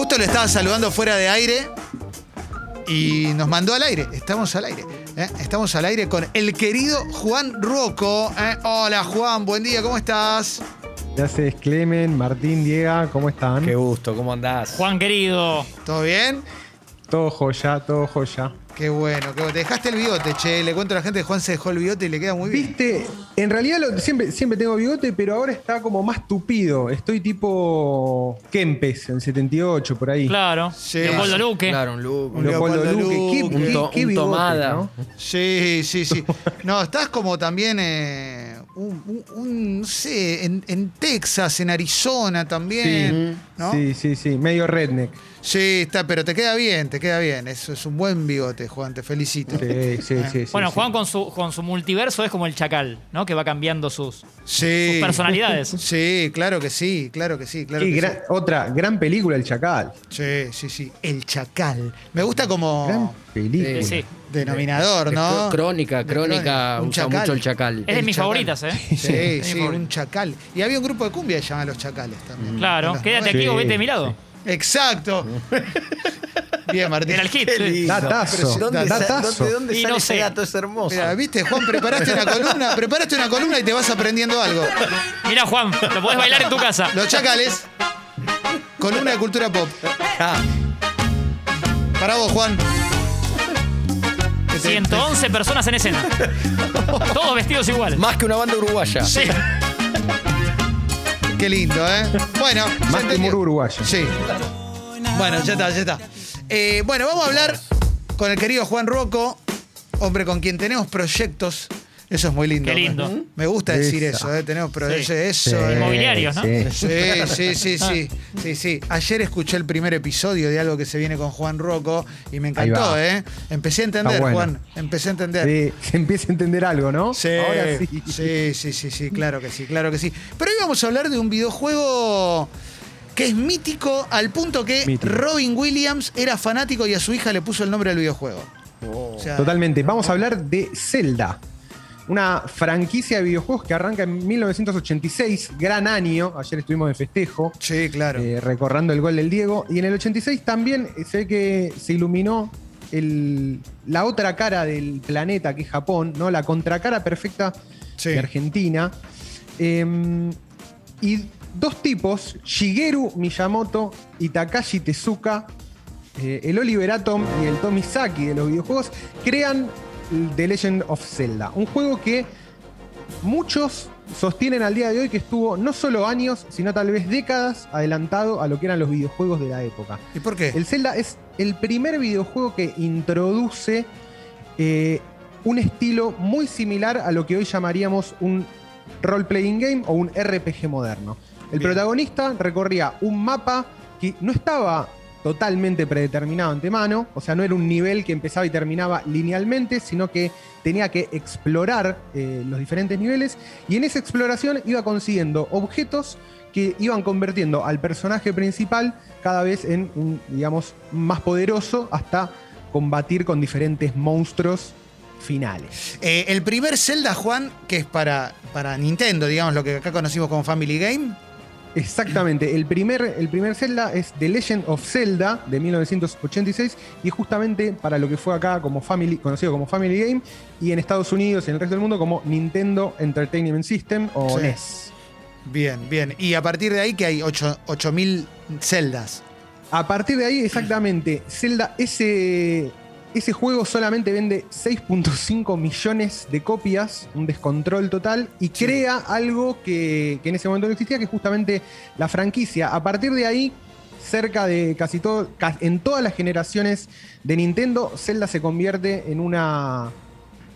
Justo lo estaba saludando fuera de aire y nos mandó al aire. Estamos al aire. ¿eh? Estamos al aire con el querido Juan Rocco. ¿eh? Hola Juan, buen día, ¿cómo estás? ¿Qué haces, Clemen, Martín, Diego? ¿Cómo están? Qué gusto, ¿cómo andás? Juan querido. ¿Todo bien? Todo joya, todo joya. Qué bueno, qué bueno. Te dejaste el bigote, che. Le cuento a la gente que Juan se dejó el bigote y le queda muy bien. Viste, en realidad lo- siempre, siempre tengo bigote, pero ahora está como más tupido. Estoy tipo Kempes en 78, por ahí. Claro. Sí. Leopoldo Luque. Claro, un. Un Leopoldo Leopoldo Luque. Luque. qué- Un to- qué un bigote, tomada. ¿no? Sí, sí, sí. No, estás como también, eh, un, un- un, no sé, en, en Texas, en Arizona también. ¿No? Sí, sí, sí. Medio redneck. Sí, está, pero te queda bien, te queda bien. Eso es un buen bigote, Juan, te felicito. Sí, sí, sí. sí, Bueno, sí. Juan con su, con su multiverso es como el chacal, ¿no? Que va cambiando sus, Sí. sus personalidades. Sí, claro que sí, claro que sí, claro Qué que gran- otra gran película, El Chacal. sí. Sí, sí. El chacal. Me gusta como Gran película. Sí, sí. denominador, Es ¿no? Crónica, crónica, Un usa chacal. mucho el chacal. Es de El mis chacal. favoritas, ¿eh? Sí, Es sí, un chacal. Y había un grupo de cumbia que se llama Los Chacales también. Claro. Quédate aquí o Sí, vete de mi lado. Exacto. Bien, Martín. Era el hit. sí. Datazo. ¿Dónde, sa- Datazo. dónde- dónde Y sale no ese sé. dato? Es hermoso. Mira, viste, Juan, preparaste una columna, preparaste una columna y te vas aprendiendo algo. Mira, Juan, lo podés bailar en tu casa. Los chacales. Columna de cultura pop. Ah, Para vos, Juan. Que te- 111 personas en escena. Todos vestidos igual. más que una banda uruguaya. Sí. Qué lindo, ¿eh? Bueno, Más uruguayo. Sí. Bueno, ya está, ya está. Eh, bueno, vamos a hablar con el querido Juan Rocco, hombre con quien tenemos proyectos. Eso es muy lindo. Qué lindo. Me gusta decir Esa. eso, ¿eh? Tenemos proyectos. Sí. Eso. Sí, eh. Inmobiliarios, ¿no? sí. Sí, sí, sí, sí, sí, sí. Ayer escuché el primer episodio de algo que se viene con Juan Rocco y me Ahí encantó, va. ¿eh? Empecé a entender, Está bueno. Juan. Empecé a entender. Sí, se empieza a entender algo, ¿no? Sí, Ahora sí. sí, sí, sí, sí, claro que sí, claro que sí. Pero hoy vamos a hablar de un videojuego que es mítico al punto que Mítico. Robin Williams era fanático y a su hija le puso el nombre del videojuego. O sea, Totalmente. Vamos a hablar de Zelda. Una franquicia de videojuegos que arranca en 1986, gran año. Ayer estuvimos de festejo, Sí, claro. eh, recordando el gol del Diego. Y en el 86 también eh, se ve que se iluminó el- la otra cara del planeta, que es Japón, ¿no? La contracara perfecta Sí. de Argentina. Eh, y dos tipos, Shigeru Miyamoto y Takashi Tezuka, eh, el Oliver Atom y el Tomizaki de los videojuegos, crean The Legend of Zelda. Un juego que muchos sostienen al día de hoy que estuvo no solo años, sino tal vez décadas adelantado a lo que eran los videojuegos de la época. ¿Y por qué? El Zelda es el primer videojuego que introduce eh, un estilo muy similar a lo que hoy llamaríamos un role-playing game o un RPG moderno. El Bien. protagonista recorría un mapa que no estaba totalmente predeterminado antemano, o sea, no era un nivel que empezaba y terminaba linealmente, sino que tenía que explorar eh, los diferentes niveles y en esa exploración iba consiguiendo objetos que iban convirtiendo al personaje principal cada vez en un, digamos, más poderoso hasta combatir con diferentes monstruos finales. Eh, el primer Zelda, Juan, que es para, para Nintendo, digamos, lo que acá conocimos como Family Game. Exactamente, el primer, el primer Zelda es The Legend of Zelda de 1986 y justamente para lo que fue acá como Family, conocido como Family Game y en Estados Unidos y en el resto del mundo como Nintendo Entertainment System o Sí. NES. Bien, bien. Y a partir de ahí que hay 8000 Zeldas. A partir de ahí, exactamente, Zelda, ese, ese juego solamente vende 6.5 millones de copias, un descontrol total, y Sí. crea algo que, que en ese momento no existía, que es justamente la franquicia. A partir de ahí, cerca de casi todo, en todas las generaciones de Nintendo, Zelda se convierte en una.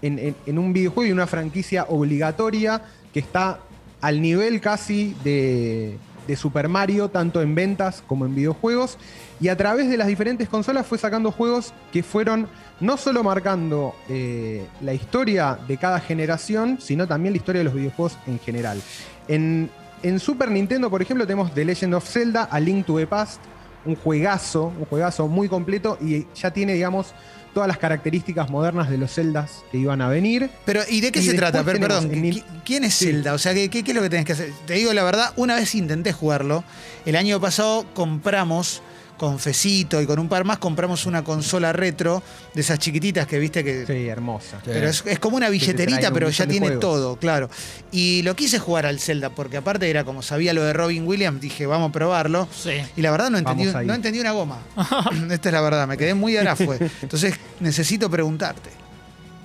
En, en- en un videojuego y una franquicia obligatoria que está al nivel casi de, de Super Mario, tanto en ventas como en videojuegos. Y a través de las diferentes consolas fue sacando juegos que fueron no solo marcando eh, la historia de cada generación, sino también la historia de los videojuegos en general. En, en Super Nintendo, por ejemplo, tenemos The Legend of Zelda, A Link to the Past, un juegazo, un juegazo muy completo y ya tiene, digamos, todas las características modernas de los Zeldas que iban a venir. Pero, ¿y de qué Y se trata? Per- tenemos perdón, en ¿qui- Nin- ¿quién es Sí. Zelda? O sea, ¿qué, qué- qué es lo que tenés que hacer? Te digo la verdad, una vez intenté jugarlo. El año pasado compramos con Fecito y con un par más, compramos una consola retro de esas chiquititas que viste que. Sí, hermosa. Pero es, es como una un pero ya tiene juegos. todo, claro. Y lo quise jugar al Zelda, porque aparte era como sabía lo de Robin Williams, dije, vamos a probarlo. Sí. Y la verdad no entendí, no entendí una goma. Esta es la verdad, me quedé muy arafue. Entonces necesito preguntarte.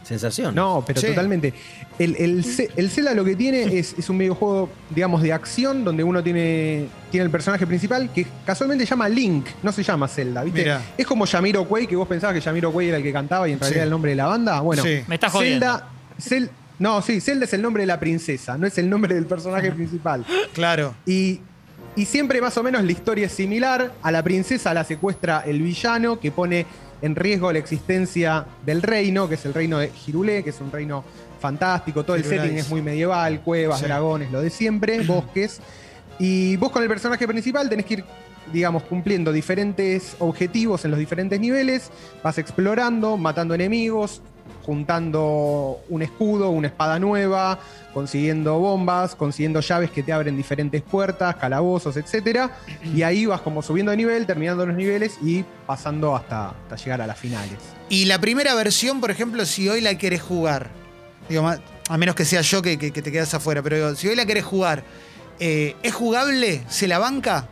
Sensación. No, pero Sí. totalmente. El, el, Zelda lo que tiene es, es un videojuego, digamos, de acción, donde uno tiene, tiene el personaje principal, que casualmente se llama Link, no se llama Zelda, ¿viste? Mirá. Es como Yamiro Quay, que vos pensabas que Yamiro Quay era el que cantaba y en realidad Sí. era el nombre de la banda. Bueno, Sí. Me estás jodiendo. Zelda. Zel- no, sí, Zelda es el nombre de la princesa, no es el nombre del personaje principal. Claro. Y, y siempre más o menos la historia es similar. A la princesa la secuestra el villano que pone en riesgo la existencia del reino, que es el reino de Hirulé, que es un reino fantástico. Todo el setting es muy medieval, cuevas, Sí. dragones, lo de siempre, bosques. Y vos con el personaje principal tenés que ir, digamos, cumpliendo diferentes objetivos en los diferentes niveles. Vas explorando, matando enemigos, juntando un escudo, una espada nueva, consiguiendo bombas, consiguiendo llaves que te abren diferentes puertas, calabozos, etc. Y ahí vas como subiendo de nivel, terminando los niveles y pasando hasta, hasta llegar a las finales. Y la primera versión, por ejemplo, si hoy la querés jugar, digo, a menos que sea yo que, que- que te quedas afuera, pero digo, si hoy la querés jugar, eh, ¿es jugable? ¿Se la banca?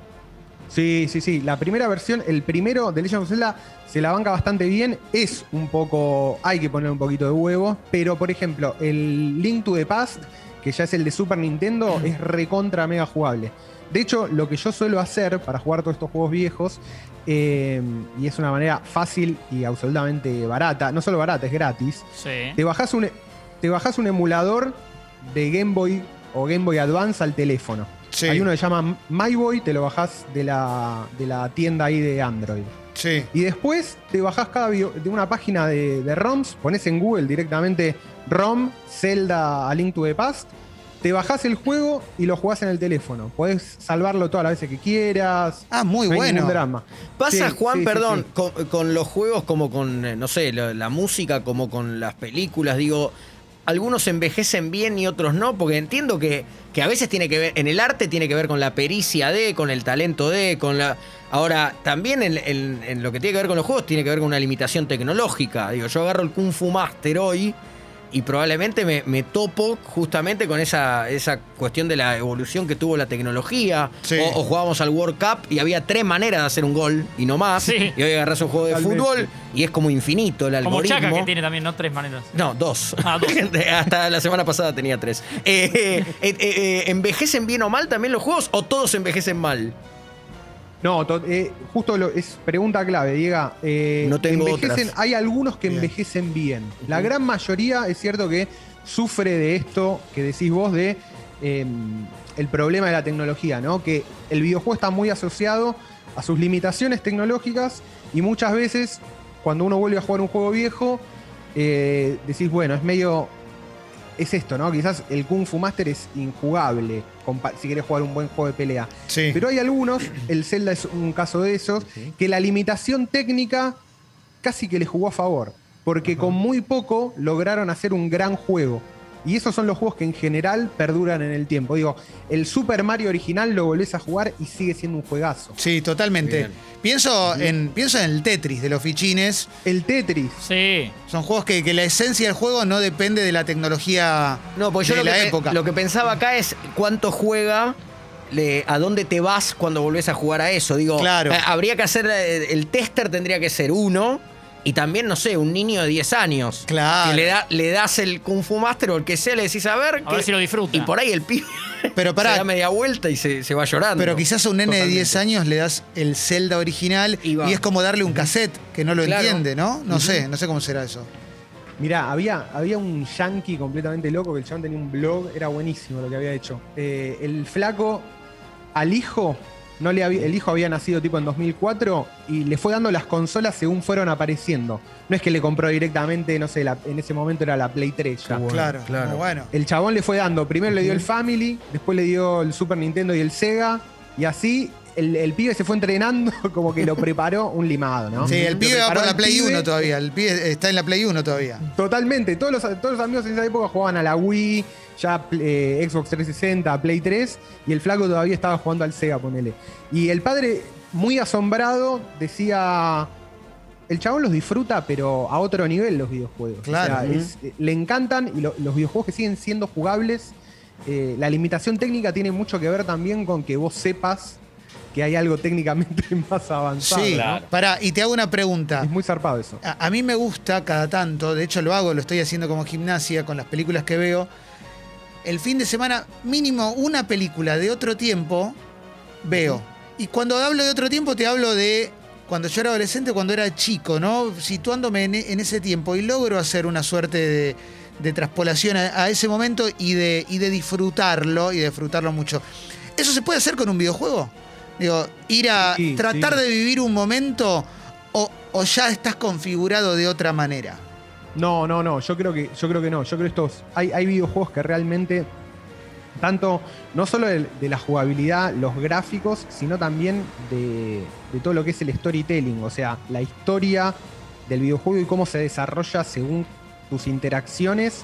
Sí, sí, sí. La primera versión, el primero de Legend of Zelda, se la banca bastante bien. Es un poco. Hay que poner un poquito de huevo. Pero, por ejemplo, el Link to the Past, que ya es el de Super Nintendo, es recontra mega jugable. De hecho, lo que yo suelo hacer para jugar todos estos juegos viejos, eh, y es una manera fácil y absolutamente barata, no solo barata, es gratis. Sí. Te bajás un, te bajás un emulador de Game Boy o Game Boy Advance al teléfono. Sí. Hay uno que se llama MyBoy, te lo bajás de la, de la tienda ahí de Android. Sí. Y después te bajás cada video de una página de, de ROMs, pones en Google directamente ROM, Zelda A Link to the Past, te bajás el juego y lo jugás en el teléfono. Podés salvarlo todas las veces que quieras. Ah, muy no hay bueno. ningún drama. Pasa, Sí, Juan, sí, perdón, sí. Con, con los juegos como con, eh, no sé, la, la música, como con las películas, digo, algunos envejecen bien y otros no, porque entiendo que, que a veces tiene que ver, en el arte tiene que ver con la pericia de, con el talento de, con la... Ahora, también en, en- en lo que tiene que ver con los juegos tiene que ver con una limitación tecnológica. Digo, yo agarro el Kung Fu Master hoy y probablemente me, me topo justamente con esa, esa cuestión de la evolución que tuvo la tecnología. Sí. O, o jugábamos al World Cup y había tres maneras de hacer un gol y no más. Sí. Y hoy agarras un juego de Totalmente. fútbol y es como infinito el Como algoritmo. Chaka, que tiene también, ¿no? Tres maneras. No, dos. Ah, dos. Hasta la semana pasada tenía tres. Eh, eh, eh, eh, ¿Envejecen bien o mal también los juegos o todos envejecen mal? No, eh, justo lo, es pregunta clave, Diego. Eh, No tengo envejecen, otras. Hay algunos que Bien. envejecen bien. La gran mayoría es cierto que sufre de esto que decís vos de eh, el problema de la tecnología, ¿no? Que el videojuego está muy asociado a sus limitaciones tecnológicas y muchas veces cuando uno vuelve a jugar un juego viejo, eh, decís, bueno, es medio es esto, ¿no? Quizás el Kung Fu Master es injugable si querés jugar un buen juego de pelea. Sí. Pero hay algunos, el Zelda es un caso de esos, que la limitación técnica casi que le jugó a favor. Porque con muy poco lograron hacer un gran juego. Y esos son los juegos que en general perduran en el tiempo. Digo, el Super Mario original lo volvés a jugar y sigue siendo un juegazo. Sí, totalmente. Bien. Pienso en, pienso en el Tetris de los fichines. El Tetris. Sí. Son juegos que, que la esencia del juego no depende de la tecnología No, pues yo de lo que, la pe- época. lo que pensaba acá es cuánto juega, le- a dónde te vas cuando volvés a jugar a eso. Digo, Claro. eh, habría que hacer, eh, el tester tendría que ser uno. Y también, no sé, un niño de 10 años. Claro. Que le, da, le das el Kung Fu Master o el que sea, le decís a ver. A ver si lo disfruta. Y por ahí el pibe Pero pará. se da media vuelta y se, se va llorando. Pero quizás a un nene de Totalmente. 10 años le das el Zelda original Y es como darle un cassette que no lo Claro. entiende, ¿no? No sé, no sé cómo será eso. Mirá, había, había un yankee completamente loco que el chabón tenía un blog, era buenísimo lo que había hecho. Eh, el flaco al hijo, no le había- el hijo había nacido tipo en 2004 y le fue dando las consolas según fueron apareciendo. No es que le compró directamente, no sé, la- en ese momento era la Play 3 ya. Bueno, claro, claro. bueno. El chabón le fue dando, primero le dio el Family, después le dio el Super Nintendo y el Sega, y así el, el pibe se fue entrenando como que lo preparó un limado, ¿no? Sí, el pibe va por la Play pibe 1 todavía. El pibe está en la Play 1 todavía. Totalmente, todos los, todos los amigos en esa época jugaban a la Wii, ya eh, Xbox 360, Play 3, y el flaco todavía estaba jugando al Sega, ponele. Y el padre muy asombrado, decía, el chabón los disfruta, pero a otro nivel los videojuegos. Claro. O sea, es- eh, le encantan y lo- los videojuegos que siguen siendo jugables, eh, la limitación técnica tiene mucho que ver también con que vos sepas que hay algo técnicamente más avanzado. Sí. Claro. pará, y te hago una pregunta. Es muy zarpado eso. A, a mí me gusta cada tanto, de hecho lo hago, lo estoy haciendo como gimnasia con las películas que veo. El fin de semana, mínimo una película de otro tiempo, veo. Y cuando hablo de otro tiempo, te hablo de cuando yo era adolescente, cuando era chico, ¿no? Situándome en, en ese tiempo y logro hacer una suerte de, de traspolación a, a ese momento y de, y de disfrutarlo y de disfrutarlo mucho. ¿Eso se puede hacer con un videojuego? Digo, ir a Sí, tratar sí. de vivir un momento o, o ya estás configurado de otra manera. No, no, no, yo creo que, yo creo que no. Yo creo que estos. Hay, hay videojuegos que realmente. Tanto, no solo de, de la jugabilidad, los gráficos, sino también de, de todo lo que es el storytelling. O sea, la historia del videojuego y cómo se desarrolla según tus interacciones.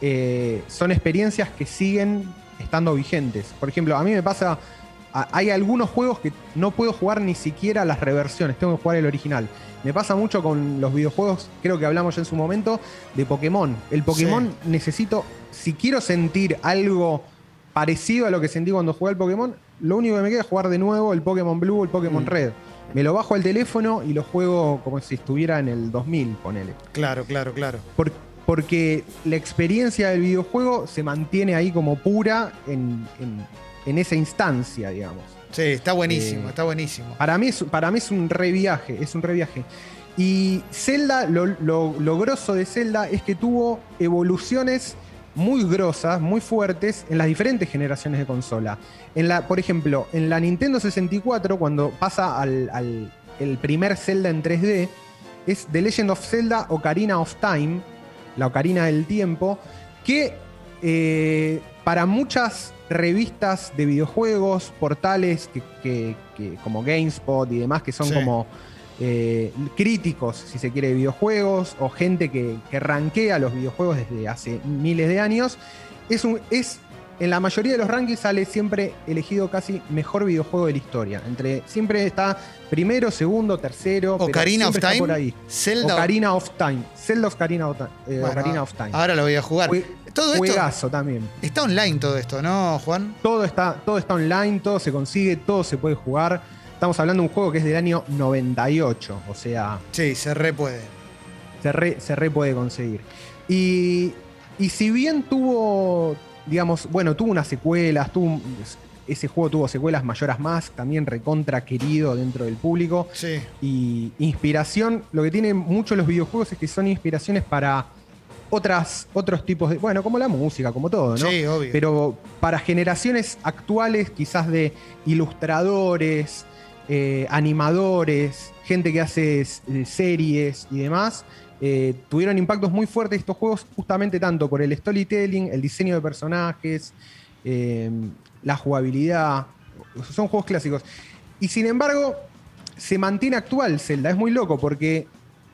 eh, son experiencias que siguen estando vigentes. Por ejemplo, a mí me pasa. Hay algunos juegos que no puedo jugar ni siquiera las reversiones, tengo que jugar el original. Me pasa mucho con los videojuegos, creo que hablamos ya en su momento, de Pokémon. El Pokémon necesito, si quiero sentir algo parecido a lo que sentí cuando jugué al Pokémon, lo único que me queda es jugar de nuevo el Pokémon Blue o el Pokémon Mm. Red. Me lo bajo al teléfono y lo juego como si estuviera en el 2000, ponele. Claro, claro, claro. Por- porque la experiencia del videojuego se mantiene ahí como pura en, en- en esa instancia, digamos. Sí, está buenísimo, Eh, está buenísimo. Para mí es, para mí es un reviaje, es un reviaje. Y Zelda, lo, lo, lo grosso de Zelda es que tuvo evoluciones muy grosas, muy fuertes en las diferentes generaciones de consola. En la, por ejemplo, en la Nintendo 64, cuando pasa al, al- el primer Zelda en 3D, es The Legend of Zelda Ocarina of Time, la Ocarina del Tiempo, que eh, para muchas revistas de videojuegos, portales que, que- que- como GameSpot y demás, que son Sí. como eh, críticos, si se quiere, de videojuegos, o gente que, que rankea los videojuegos desde hace miles de años, es, un, es en la mayoría de los rankings sale siempre elegido casi mejor videojuego de la historia. Entre, siempre está primero, segundo, tercero. Ocarina of Time. por ahí. Zelda. Ocarina of Time. Zelda Ocarina of, eh, Bueno, Ocarina of Time. Ahora lo voy a jugar. Jue- todo esto también. está online, todo esto, ¿no, Juan? Todo está, todo está online, todo se consigue, todo se puede jugar. Estamos hablando de un juego que es del año 98, o sea, Sí, se re puede. se re, se re puede conseguir. Y, y si bien tuvo, digamos, bueno, tuvo unas secuelas, tuvo, ese juego tuvo secuelas Mayoras Más, también recontra querido dentro del público. Sí. Y inspiración, lo que tienen muchos los videojuegos es que son inspiraciones para otras, otros tipos de, bueno, como la música, como todo, ¿no? Sí, obvio. Pero para generaciones actuales, quizás de ilustradores, eh, animadores, gente que hace eh, series y demás, eh, tuvieron impactos muy fuertes estos juegos, justamente tanto por el storytelling, el diseño de personajes, eh, la jugabilidad. Son juegos clásicos. Y sin embargo, se mantiene actual Zelda. Es muy loco porque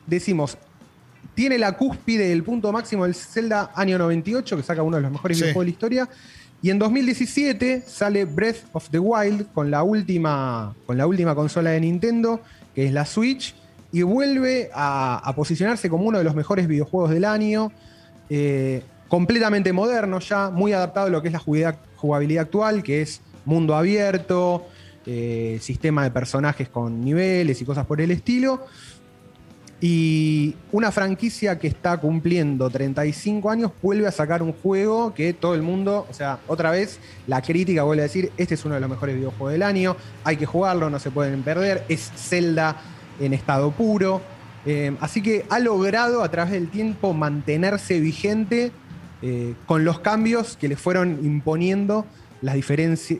decimos, tiene la cúspide, el punto máximo del Zelda año 98, que saca uno de los mejores Sí. videojuegos de la historia. Y en 2017 sale Breath of the Wild con la última, con la última consola de Nintendo, que es la Switch, y vuelve a, posicionarse como uno de los mejores videojuegos del año. eh, completamente moderno ya, muy adaptado a lo que es la jugabilidad, jugabilidad actual, que es mundo abierto, eh, sistema de personajes con niveles y cosas por el estilo. Y una franquicia que está cumpliendo 35 años vuelve a sacar un juego que todo el mundo, o sea, otra vez la crítica vuelve a decir, este es uno de los mejores videojuegos del año, hay que jugarlo, no se pueden perder, es Zelda en estado puro. Eh, así que ha logrado a través del tiempo mantenerse vigente eh, con los cambios que le fueron imponiendo las,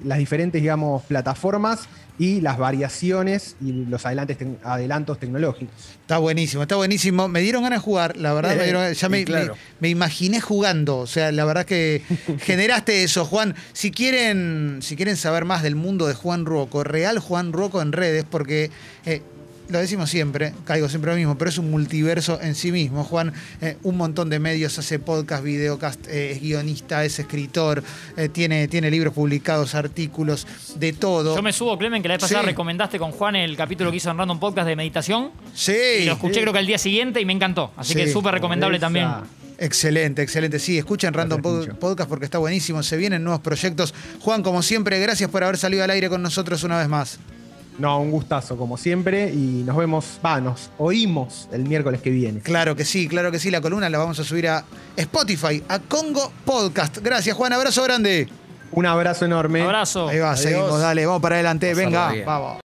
las diferentes, digamos, plataformas y las variaciones y los adelantes adelantos tecnológicos. Está buenísimo, está buenísimo. Me dieron ganas de jugar, la verdad. Eh, me dieron- ya me, claro. me- me imaginé jugando. O sea, la verdad que generaste eso, Juan. Si quieren, si quieren saber más del mundo de Juan Ruoco, real Juan Ruoco en redes, porque eh, lo decimos siempre, caigo siempre lo mismo, pero es un multiverso en sí mismo. Juan, eh, un montón de medios, hace podcast, videocast, eh, es guionista, es escritor, eh, tiene, tiene libros publicados, artículos, de todo. Yo me subo, Clemen, que la vez pasada Sí. recomendaste con Juan el capítulo que hizo en Random Podcast de meditación. Sí. Y lo escuché creo que al día siguiente y me encantó. Así Sí. que súper recomendable Esa- también. Excelente, excelente. Sí, escuchen Random Pod-. Podcast porque está buenísimo. Se vienen nuevos proyectos. Juan, como siempre, gracias por haber salido al aire con nosotros una vez más. No, un gustazo como siempre y nos vemos, va, nos oímos el miércoles que viene. Claro que sí, claro que sí. La columna la vamos a subir a Spotify, a Congo Podcast. Gracias, Juan. Abrazo grande. Un abrazo enorme. Abrazo. Ahí va, Adiós. seguimos. Dale, vamos para adelante. Venga, bien. vamos.